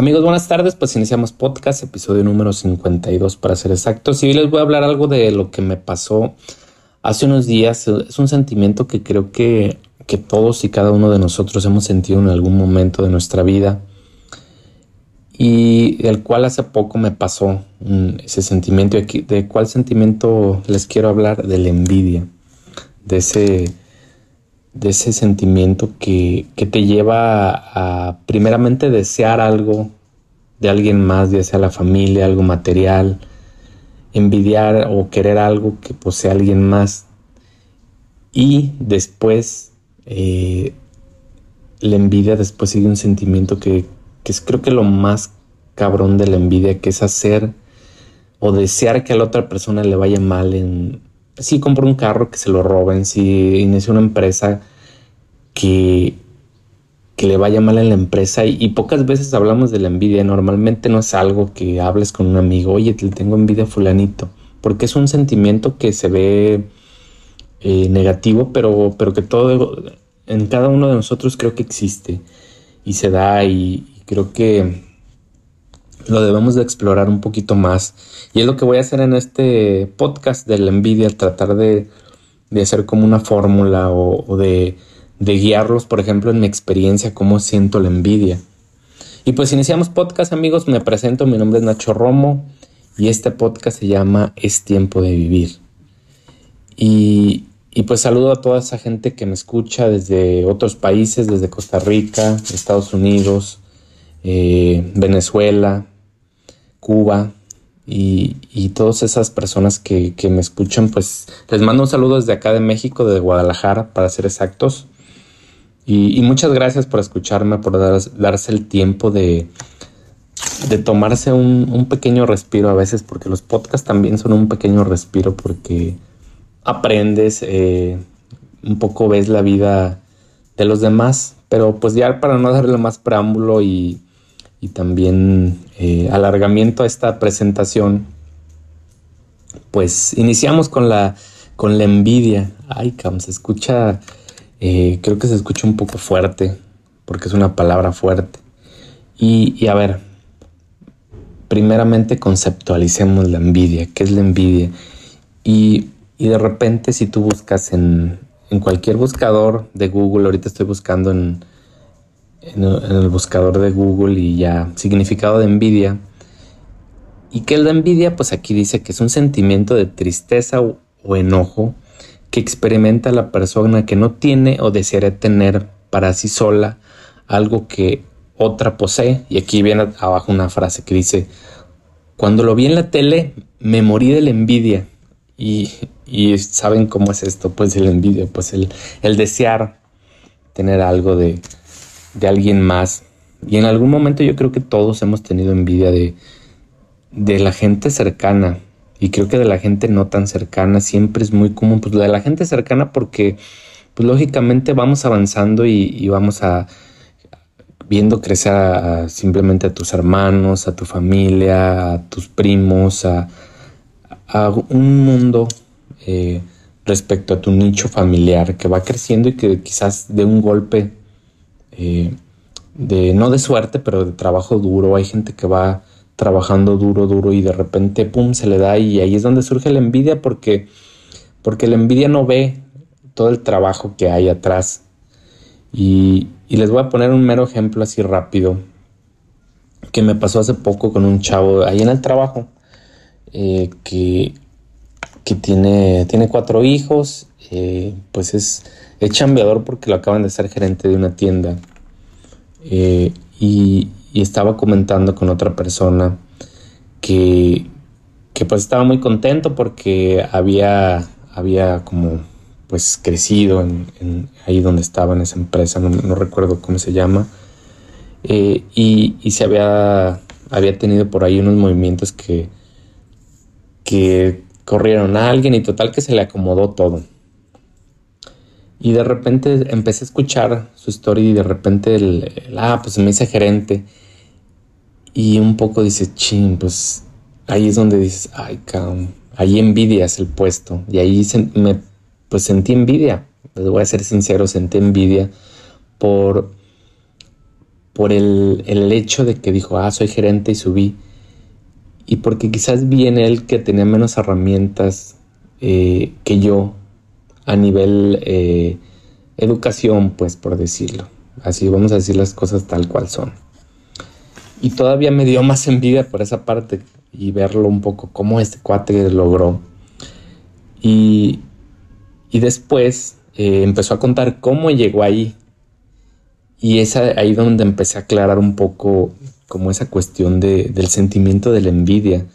Amigos, buenas tardes. Pues iniciamos podcast, episodio número 52 para ser exactos. Y hoy les voy a hablar algo de lo que me pasó hace unos días. Es un sentimiento que creo que, que todos y cada uno de nosotros hemos sentido en algún momento de nuestra vida. Y el cual hace poco me pasó ese sentimiento. ¿De cuál sentimiento les quiero hablar? De la envidia. De ese de ese sentimiento que, te lleva a, primeramente desear algo de alguien más, ya sea la familia, algo material, envidiar o querer algo que posee alguien más. Y después eh, la envidia después sigue un sentimiento que, que es creo que lo más cabrón de la envidia, que es hacer o desear que a la otra persona le vaya mal en, si compro un carro, que se lo roben, si inicio una empresa, que, que le vaya mal en la empresa. Y, pocas veces hablamos de la envidia. Normalmente no es algo que hables con un amigo, oye, te tengo envidia fulanito, porque es un sentimiento que se ve eh, negativo, pero, pero que todo en cada uno de nosotros creo que existe y se da y creo que lo debemos de explorar un poquito más. Y es lo que voy a hacer en este podcast de la envidia, tratar de, hacer como una fórmula o, de, de, guiarlos, por ejemplo, en mi experiencia, cómo siento la envidia. Y pues iniciamos podcast, amigos. Me presento, mi nombre es Nacho Romo y este podcast se llama Es tiempo de vivir. Y, y pues saludo a toda esa gente que me escucha desde otros países, desde Costa Rica, Estados Unidos, eh, Venezuela, Cuba y, y todas esas personas que, me escuchan, pues les mando un saludo desde acá de México, de Guadalajara, para ser exactos. Y, muchas gracias por escucharme, por darse el tiempo de, de tomarse un, pequeño respiro a veces, porque los podcasts también son un pequeño respiro, porque aprendes, eh, un poco ves la vida de los demás, pero pues ya para no darle más preámbulo y y también eh, alargamiento a esta presentación, pues iniciamos con la, con la envidia. Ay, cam, se escucha, eh, creo que se escucha un poco fuerte, porque es una palabra fuerte. Y, a ver, primeramente conceptualicemos la envidia. ¿Qué es la envidia? Y, de repente si tú buscas en, en cualquier buscador de Google, ahorita estoy buscando en, en el buscador de Google y ya significado de envidia. ¿Y qué es la envidia? Pues aquí dice que es un sentimiento de tristeza o, enojo que experimenta la persona que no tiene o desearía tener para sí sola algo que otra posee. Y aquí viene abajo una frase que dice, cuando lo vi en la tele me morí de la envidia. Y, y saben cómo es esto, pues el envidia, pues el, el desear tener algo de, de alguien más. Y en algún momento yo creo que todos hemos tenido envidia de, de la gente cercana. Y creo que de la gente no tan cercana siempre es muy común. Pues de la gente cercana porque, pues lógicamente vamos avanzando y, vamos a viendo crecer simplemente a tus hermanos, a tu familia, a tus primos, a, un mundo eh, respecto a tu nicho familiar que va creciendo y que quizás de un golpe eh, de no de suerte, pero de trabajo duro. Hay gente que va trabajando duro, duro y de repente, pum, se le da y ahí es donde surge la envidia porque, porque la envidia no ve todo el trabajo que hay atrás. Y, les voy a poner un mero ejemplo así rápido que me pasó hace poco con un chavo ahí en el trabajo eh, que, que tiene, tiene cuatro hijos, eh, pues es, es chambeador porque lo acaban de ser gerente de una tienda eh, y, estaba comentando con otra persona que, que pues estaba muy contento porque había, había como pues crecido en, ahí donde estaba en esa empresa, no, recuerdo cómo se llama, eh, y, y, se había, había tenido por ahí unos movimientos que, que corrieron a alguien y total que se le acomodó todo. Y de repente empecé a escuchar su historia y de repente el, ah, pues me hice gerente. Y un poco dice, ching, pues ahí es donde dices, ay, cabrón, ahí envidias el puesto. Y ahí me, pues sentí envidia. Les voy a ser sincero, sentí envidia por, por el, hecho de que dijo, ah, soy gerente y subí. Y porque quizás vi en él que tenía menos herramientas eh, que yo a nivel eh, educación, pues por decirlo. Así vamos a decir las cosas tal cual son. Y todavía me dio más envidia por esa parte y verlo un poco cómo este cuate logró. Y, después eh, empezó a contar cómo llegó ahí. Y es ahí donde empecé a aclarar un poco como esa cuestión del sentimiento de la envidia.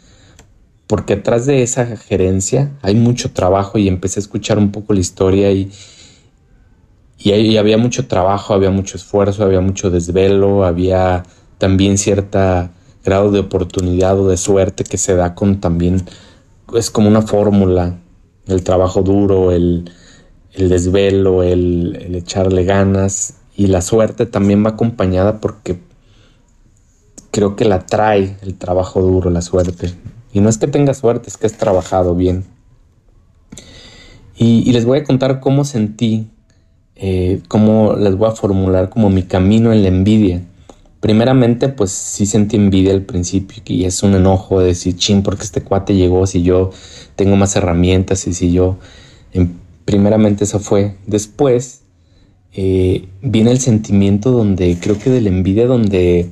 Porque atrás de esa gerencia hay mucho trabajo y empecé a escuchar un poco la historia y, y, había mucho trabajo, había mucho esfuerzo, había mucho desvelo, había también cierta grado de oportunidad o de suerte que se da con también, es como una fórmula, el trabajo duro, el, desvelo, el, echarle ganas y la suerte también va acompañada porque creo que la trae el trabajo duro, la suerte. Y no es que tenga suerte, es que has trabajado bien. y les voy a contar cómo sentí eh, cómo les voy a formular como mi camino en la envidia. Primeramente, pues sí sentí envidia al principio y es un enojo de decir, chin, porque este cuate llegó si yo tengo más herramientas y si yo... primeramente eso fue. Después eh, viene el sentimiento donde creo que de la envidia donde,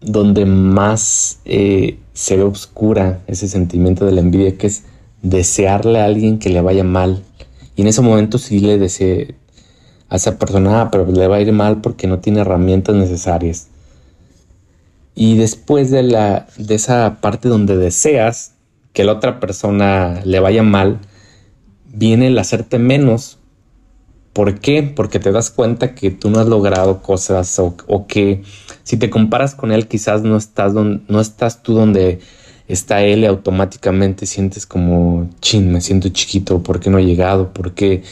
donde más eh, se ve oscura ese sentimiento de la envidia que es desearle a alguien que le vaya mal. Y en ese momento sí le deseé, a esa persona, ah, pero le va a ir mal porque no tiene herramientas necesarias. Y después de, la, de esa parte donde deseas que la otra persona le vaya mal, viene el hacerte menos. ¿Por qué? Porque te das cuenta que tú no has logrado cosas o, que si te comparas con él quizás no estás, no estás tú donde está él y automáticamente sientes como, chin, me siento chiquito, ¿por qué no he llegado? ¿Por qué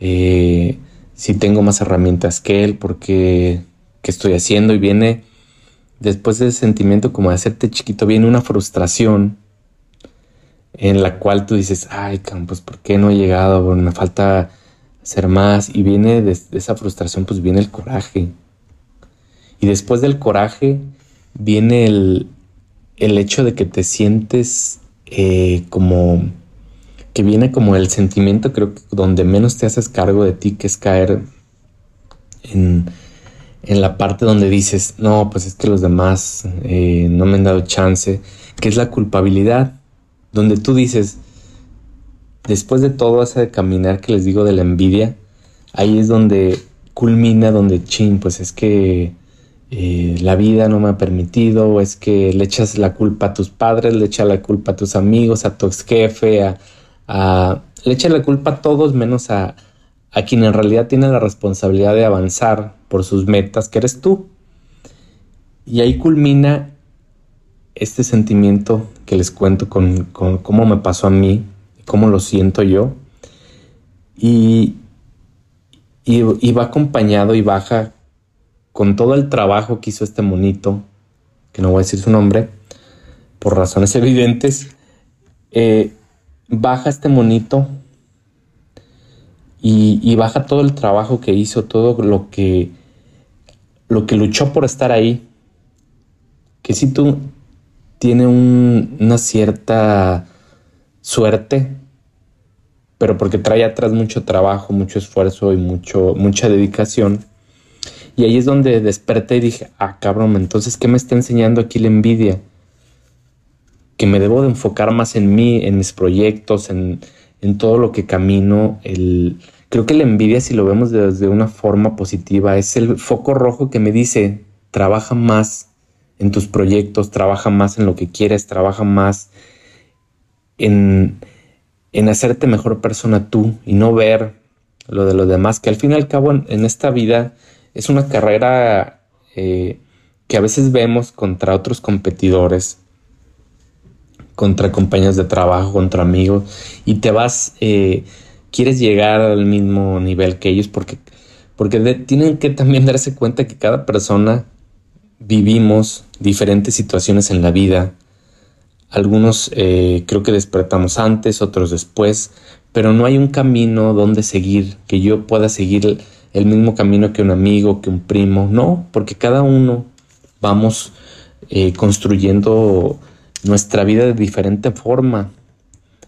eh, si tengo más herramientas que él, porque qué estoy haciendo y viene después de ese sentimiento como de hacerte chiquito, viene una frustración en la cual tú dices, ay, pues ¿por qué no he llegado? me falta hacer más. Y viene de, esa frustración, pues viene el coraje. Y después del coraje viene el, el hecho de que te sientes eh, como que viene como el sentimiento, creo que donde menos te haces cargo de ti, que es caer en, la parte donde dices, no, pues es que los demás eh, no me han dado chance, que es la culpabilidad, donde tú dices, después de todo ese caminar que les digo de la envidia, ahí es donde culmina, donde chin, pues es que eh, la vida no me ha permitido, o es que le echas la culpa a tus padres, le echas la culpa a tus amigos, a tu ex jefe, a, le echa la culpa a todos menos a, a quien en realidad tiene la responsabilidad de avanzar por sus metas, que eres tú. Y ahí culmina este sentimiento que les cuento con, cómo me pasó a mí, cómo lo siento yo. Y, y, va acompañado y baja con todo el trabajo que hizo este monito, que no voy a decir su nombre, por razones evidentes. Eh, baja este monito y, baja todo el trabajo que hizo, todo lo que, lo que luchó por estar ahí. Que si tú tiene una cierta suerte, pero porque trae atrás mucho trabajo, mucho esfuerzo y mucho, mucha dedicación. Y ahí es donde desperté y dije, ah, cabrón, entonces, ¿qué me está enseñando aquí la envidia? que me debo de enfocar más en mí, en mis proyectos, en, todo lo que camino. El, creo que la envidia, si lo vemos desde una forma positiva, es el foco rojo que me dice, trabaja más en tus proyectos, trabaja más en lo que quieres, trabaja más en, en hacerte mejor persona tú y no ver lo de los demás, que al fin y al cabo en, esta vida es una carrera eh, que a veces vemos contra otros competidores contra compañeros de trabajo, contra amigos, y te vas, eh, quieres llegar al mismo nivel que ellos porque, porque tienen que también darse cuenta que cada persona vivimos diferentes situaciones en la vida. Algunos eh, creo que despertamos antes, otros después, pero no hay un camino donde seguir, que yo pueda seguir el mismo camino que un amigo, que un primo, no, porque cada uno vamos eh, construyendo nuestra vida de diferente forma.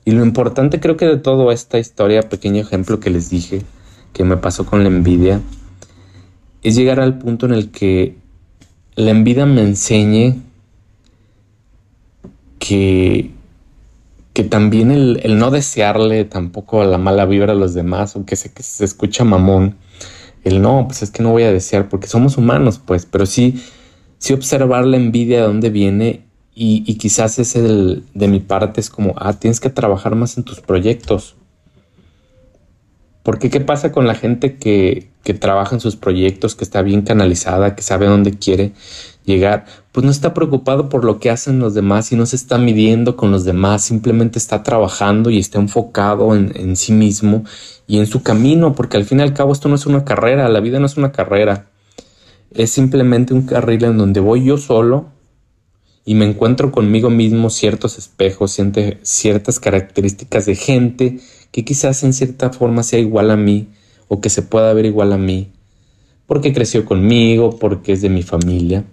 Y lo importante creo que de toda esta historia, pequeño ejemplo que les dije, que me pasó con la envidia, es llegar al punto en el que la envidia me enseñe que, que también el, no desearle tampoco la mala vibra a los demás, aunque se, que se escucha mamón, el no, pues es que no voy a desear porque somos humanos, pues, pero sí, sí observar la envidia de dónde viene y, quizás ese de mi parte es como, ah, tienes que trabajar más en tus proyectos. Porque ¿qué pasa con la gente que, que trabaja en sus proyectos, que está bien canalizada, que sabe dónde quiere llegar? Pues no está preocupado por lo que hacen los demás y no se está midiendo con los demás, simplemente está trabajando y está enfocado en, en sí mismo y en su camino, porque al fin y al cabo esto no es una carrera, la vida no es una carrera, es simplemente un carril en donde voy yo solo y me encuentro conmigo mismo ciertos espejos, ciertas características de gente que quizás en cierta forma sea igual a mí o que se pueda ver igual a mí, porque creció conmigo, porque es de mi familia,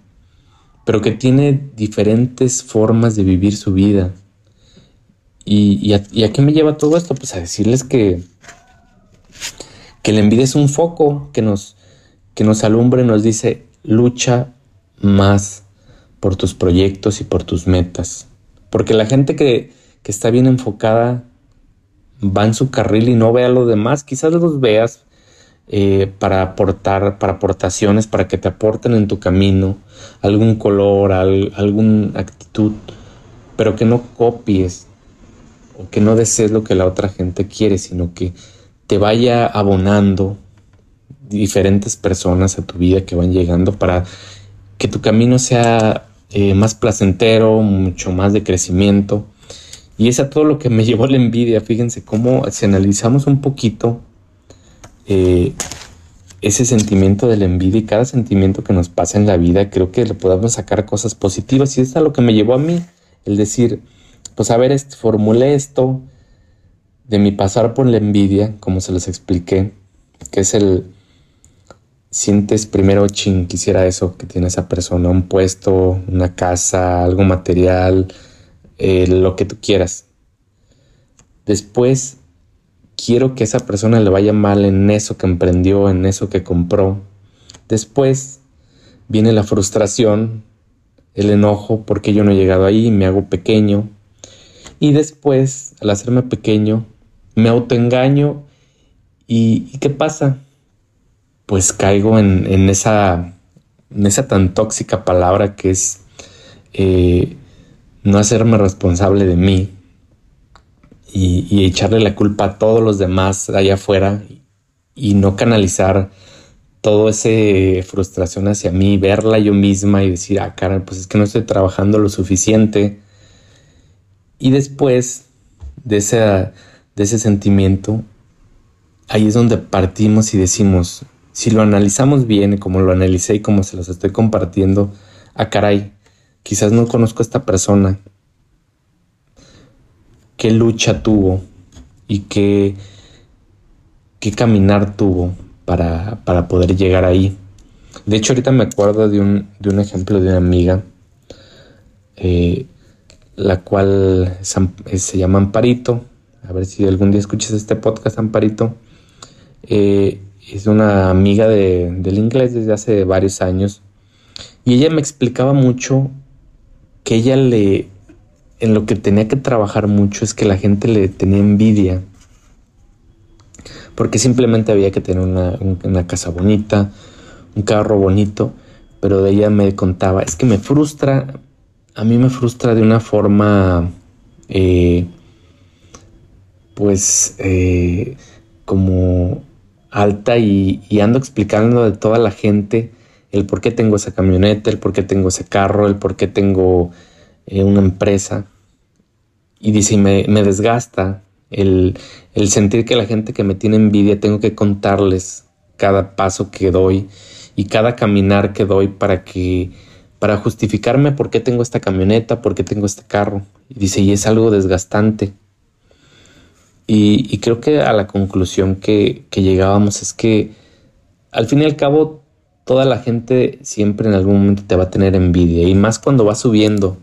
pero que tiene diferentes formas de vivir su vida. ¿Y, a, qué me lleva todo esto? Pues a decirles que, que la envidia es un foco que nos, que nos alumbra y nos dice, lucha más por tus proyectos y por tus metas. Porque la gente que, está bien enfocada va en su carril y no ve a los demás. Quizás los veas eh, para aportar, para aportaciones, para que te aporten en tu camino algún color, alguna actitud, pero que no copies o que no desees lo que la otra gente quiere, sino que te vaya abonando diferentes personas a tu vida que van llegando para que tu camino sea eh, más placentero, mucho más de crecimiento. Y es a todo lo que me llevó la envidia. Fíjense cómo si analizamos un poquito eh, ese sentimiento de la envidia y cada sentimiento que nos pasa en la vida, creo que le podemos sacar cosas positivas. Y es a lo que me llevó a mí, el decir, pues a ver, formulé esto de mi pasar por la envidia, como se los expliqué, que es el sientes primero, ching, quisiera eso que tiene esa persona, un puesto, una casa, algo material, eh, lo que tú quieras. Después, quiero que esa persona le vaya mal en eso que emprendió, en eso que compró. Después viene la frustración, el enojo porque yo no he llegado ahí, me hago pequeño. Y después, al hacerme pequeño, me autoengaño. ¿Y, ¿y qué pasa? pues caigo en, esa, en esa tan tóxica palabra que es eh, no hacerme responsable de mí y, echarle la culpa a todos los demás allá afuera y no canalizar toda esa frustración hacia mí, verla yo misma y decir, ah, cara, pues es que no estoy trabajando lo suficiente. Y después de, ese, de ese sentimiento, ahí es donde partimos y decimos, si lo analizamos bien, como lo analicé y como se los estoy compartiendo, ah, caray, quizás no conozco a esta persona, qué lucha tuvo y qué, qué caminar tuvo para, poder llegar ahí. De hecho, ahorita me acuerdo de un, ejemplo de una amiga, eh, la cual se llama Amparito. A ver si algún día escuchas este podcast, Amparito. Eh, es una amiga del inglés desde hace varios años y ella me explicaba mucho que ella le, en lo que tenía que trabajar mucho es que la gente le tenía envidia porque simplemente había que tener una, casa bonita, un carro bonito, pero de ella me contaba, es que me frustra, a mí me frustra de una forma, eh, pues, eh, como alta y, ando explicando de toda la gente el por qué tengo esa camioneta, el por qué tengo ese carro, el por qué tengo eh, una empresa. Y dice, me, me desgasta el, el sentir que la gente que me tiene envidia tengo que contarles cada paso que doy y cada caminar que doy para que para justificarme por qué tengo esta camioneta, por qué tengo este carro. Y dice, y es algo desgastante. Y, creo que a la conclusión que, llegábamos es que al fin y al cabo, toda la gente siempre en algún momento te va a tener envidia y más cuando va subiendo.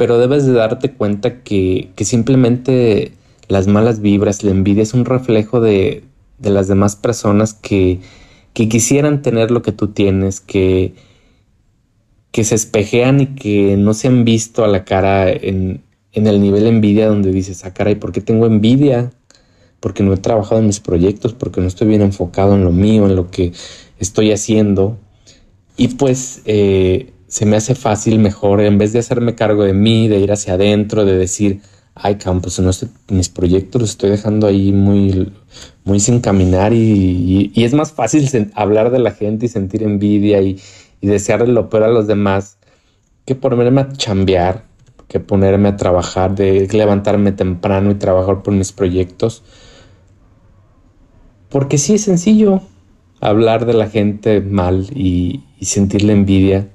Pero debes de darte cuenta que, simplemente las malas vibras, la envidia es un reflejo de, las demás personas que, quisieran tener lo que tú tienes, que, que se espejean y que no se han visto a la cara en, en el nivel envidia donde dices, ah, caray, ¿por qué tengo envidia? Porque no he trabajado en mis proyectos, porque no estoy bien enfocado en lo mío, en lo que estoy haciendo. Y pues eh, se me hace fácil mejor, en vez de hacerme cargo de mí, de ir hacia adentro, de decir, ay, campos, no mis proyectos los estoy dejando ahí muy, muy sin caminar y, es más fácil hablar de la gente y sentir envidia y, y desearle lo peor a los demás que ponerme a chambear, que ponerme a trabajar, de levantarme temprano y trabajar por mis proyectos. Porque sí es sencillo, hablar de la gente mal y, sentirle envidia.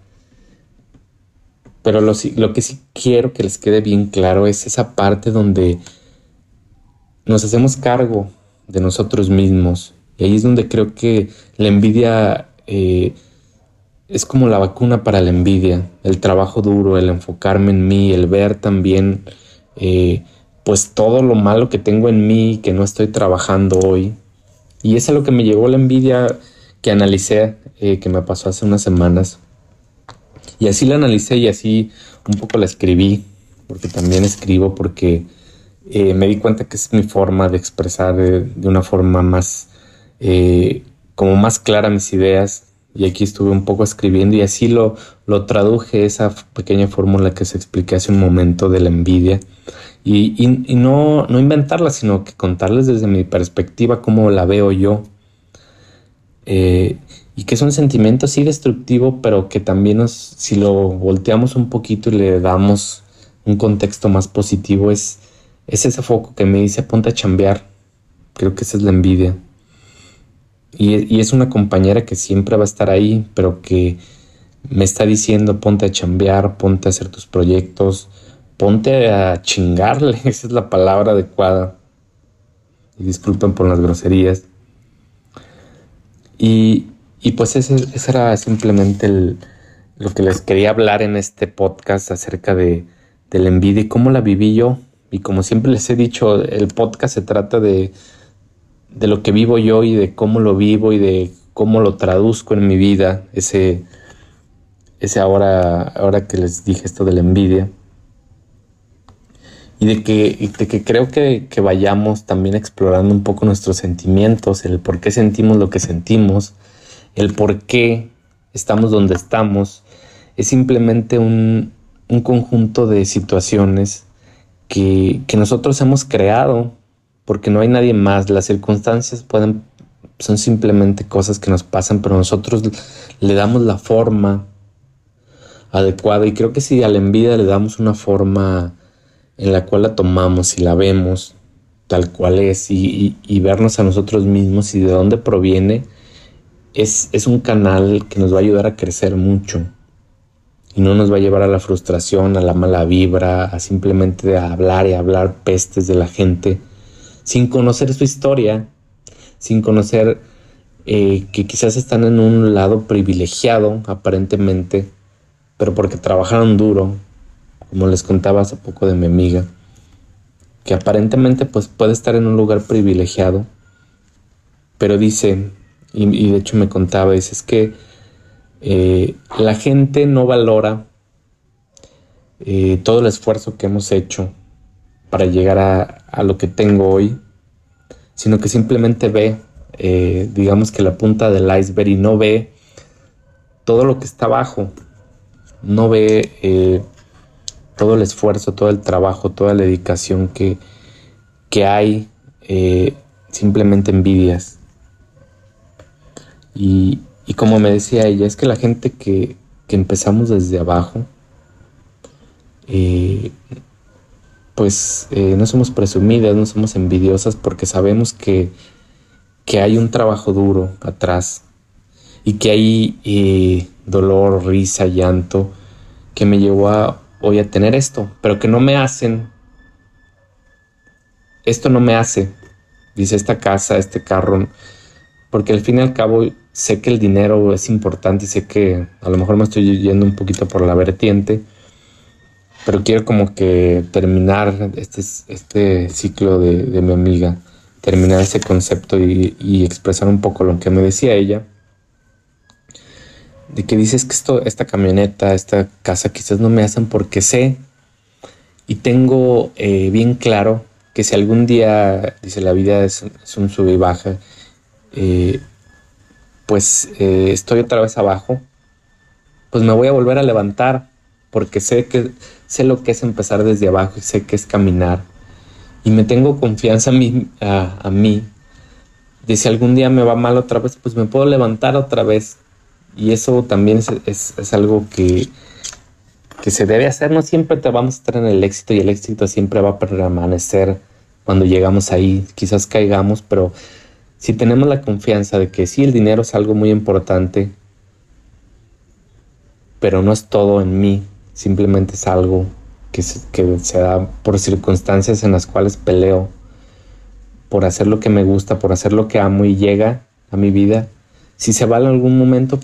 Pero lo, lo, que sí quiero que les quede bien claro es esa parte donde nos hacemos cargo de nosotros mismos. Y ahí es donde creo que la envidia eh, es como la vacuna para la envidia. El trabajo duro, el enfocarme en mí, el ver también eh, pues todo lo malo que tengo en mí, que no estoy trabajando hoy. Y es a lo que me llegó la envidia que analicé, eh, que me pasó hace unas semanas. Y así la analicé y así un poco la escribí, porque también escribo, porque eh, me di cuenta que es mi forma de expresar de, una forma más, eh, como más clara mis ideas. Y aquí estuve un poco escribiendo y así lo, lo traduje, esa pequeña fórmula que se expliqué hace un momento de la envidia. Y, y, no, no inventarla, sino que contarles desde mi perspectiva cómo la veo yo. Eh, y que es un sentimiento así destructivo, pero que también nos, si lo volteamos un poquito y le damos un contexto más positivo, es, es ese foco que me dice ponte a chambear. Creo que esa es la envidia. Y, y, es una compañera que siempre va a estar ahí, pero que me está diciendo ponte a chambear, ponte a hacer tus proyectos, ponte a chingarle, esa es la palabra adecuada. Y disculpen por las groserías. Y, pues ese, era simplemente lo que les quería hablar en este podcast acerca de, de la envidia y cómo la viví yo. Y como siempre les he dicho, el podcast se trata de, de lo que vivo yo y de cómo lo vivo y de cómo lo traduzco en mi vida, ese, ese ahora, ahora que les dije esto de la envidia y de que, que creo que, vayamos también explorando un poco nuestros sentimientos, el por qué sentimos lo que sentimos, el por qué estamos donde estamos, es simplemente un, conjunto de situaciones que, nosotros hemos creado, porque no hay nadie más, las circunstancias pueden, son simplemente cosas que nos pasan, pero nosotros le damos la forma adecuada. Y creo que si a la envidia le damos una forma en la cual la tomamos y la vemos tal cual es y, vernos a nosotros mismos y de dónde proviene, es, es, un canal que nos va a ayudar a crecer mucho. Y no nos va a llevar a la frustración, a la mala vibra, a simplemente hablar y hablar pestes de la gente sin conocer su historia, sin conocer eh, que quizás están en un lado privilegiado aparentemente, pero porque trabajaron duro, como les contaba hace poco de mi amiga, que aparentemente pues puede estar en un lugar privilegiado, pero dice, y, de hecho me contaba, dice, es que eh, la gente no valora eh, todo el esfuerzo que hemos hecho para llegar a, lo que tengo hoy, sino que simplemente ve, eh, digamos que la punta del iceberg y no ve todo lo que está abajo, no ve todo el esfuerzo, todo el trabajo, toda la dedicación que, que hay, simplemente envidias. Y, como me decía ella, es que la gente que, empezamos desde abajo, eh, pues eh, no somos presumidas, no somos envidiosas porque sabemos que, que hay un trabajo duro atrás y que hay dolor, risa, llanto que me llevó a voy a tener esto, pero que no me hacen, esto no me hace, dice esta casa, este carro, porque al fin y al cabo sé que el dinero es importante y sé que a lo mejor me estoy yendo un poquito por la vertiente, pero quiero como que terminar este, este ciclo de, mi amiga, terminar ese concepto y, expresar un poco lo que me decía ella, de que dices que esto, esta camioneta, esta casa quizás no me hacen porque sé. Y tengo eh, bien claro que si algún día, dice, la vida es, un sube y baja, eh, pues eh, estoy otra vez abajo, pues me voy a volver a levantar, porque sé que sé lo que es empezar desde abajo y sé que es caminar. Y me tengo confianza a mí, a, mí de si algún día me va mal otra vez, pues me puedo levantar otra vez. Y eso también es algo que, que se debe hacer. No siempre te vamos a estar en el éxito y el éxito siempre va a permanecer cuando llegamos ahí. Quizás caigamos, pero si tenemos la confianza de que sí, el dinero es algo muy importante, pero no es todo en mí, simplemente es algo que se, da por circunstancias en las cuales peleo, por hacer lo que me gusta, por hacer lo que amo y llega a mi vida. Si se va en algún momento,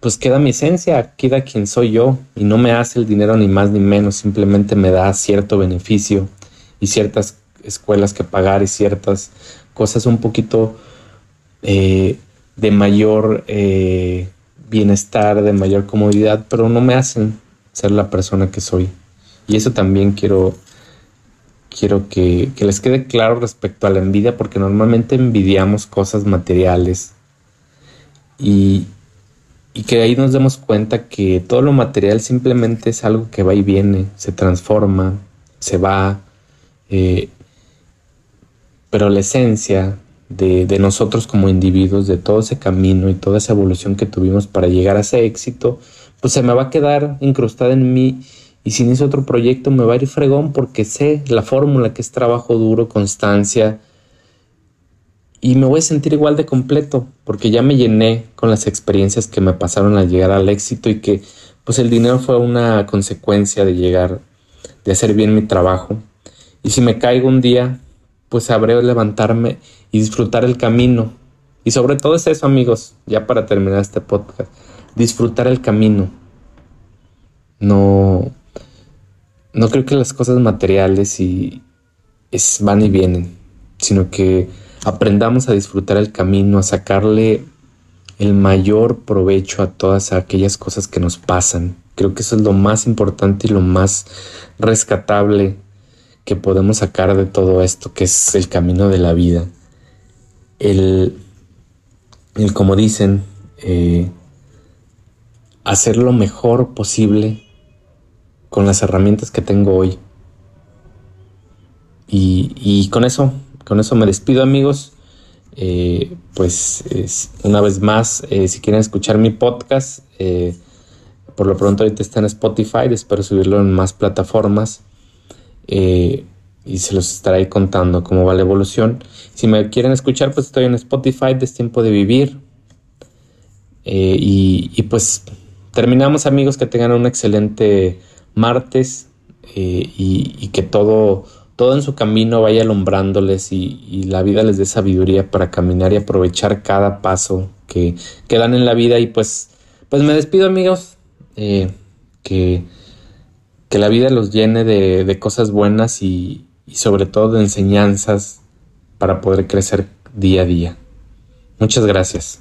pues queda mi esencia, queda quien soy yo y no me hace el dinero ni más ni menos, simplemente me da cierto beneficio y ciertas escuelas que pagar y ciertas cosas un poquito eh, de mayor eh, bienestar, de mayor comodidad, pero no me hacen ser la persona que soy. Y eso también quiero, quiero que, les quede claro respecto a la envidia, porque normalmente envidiamos cosas materiales y, y que ahí nos demos cuenta que todo lo material simplemente es algo que va y viene, se transforma, se va, eh, pero la esencia de, nosotros como individuos, de todo ese camino y toda esa evolución que tuvimos para llegar a ese éxito, pues se me va a quedar incrustada en mí y si inicio otro proyecto me va a ir fregón porque sé la fórmula que es trabajo duro, constancia, y me voy a sentir igual de completo porque ya me llené con las experiencias que me pasaron al llegar al éxito y que pues el dinero fue una consecuencia de llegar, de hacer bien mi trabajo. Y si me caigo un día, pues sabré levantarme y disfrutar el camino. Y sobre todo es eso, amigos, ya para terminar este podcast, disfrutar el camino. No, no creo que las cosas materiales y es, van y vienen, sino que aprendamos a disfrutar el camino, a sacarle el mayor provecho a todas aquellas cosas que nos pasan. Creo que eso es lo más importante y lo más rescatable que podemos sacar de todo esto, que es el camino de la vida. El, el como dicen, eh, hacer lo mejor posible con las herramientas que tengo hoy. Y, y con eso con eso me despido amigos. Eh, pues una vez más, eh, si quieren escuchar mi podcast, por lo pronto ahorita está en Spotify, espero subirlo en más plataformas y se los estaré contando cómo va la evolución. Si me quieren escuchar, pues estoy en Spotify, es tiempo de vivir. Y, y, pues terminamos amigos, que tengan un excelente martes y, y que todo todo en su camino vaya alumbrándoles y, la vida les dé sabiduría para caminar y aprovechar cada paso que, que dan en la vida. Y pues, pues me despido amigos, eh, que, que la vida los llene de, de cosas buenas y, y sobre todo de enseñanzas para poder crecer día a día. Muchas gracias.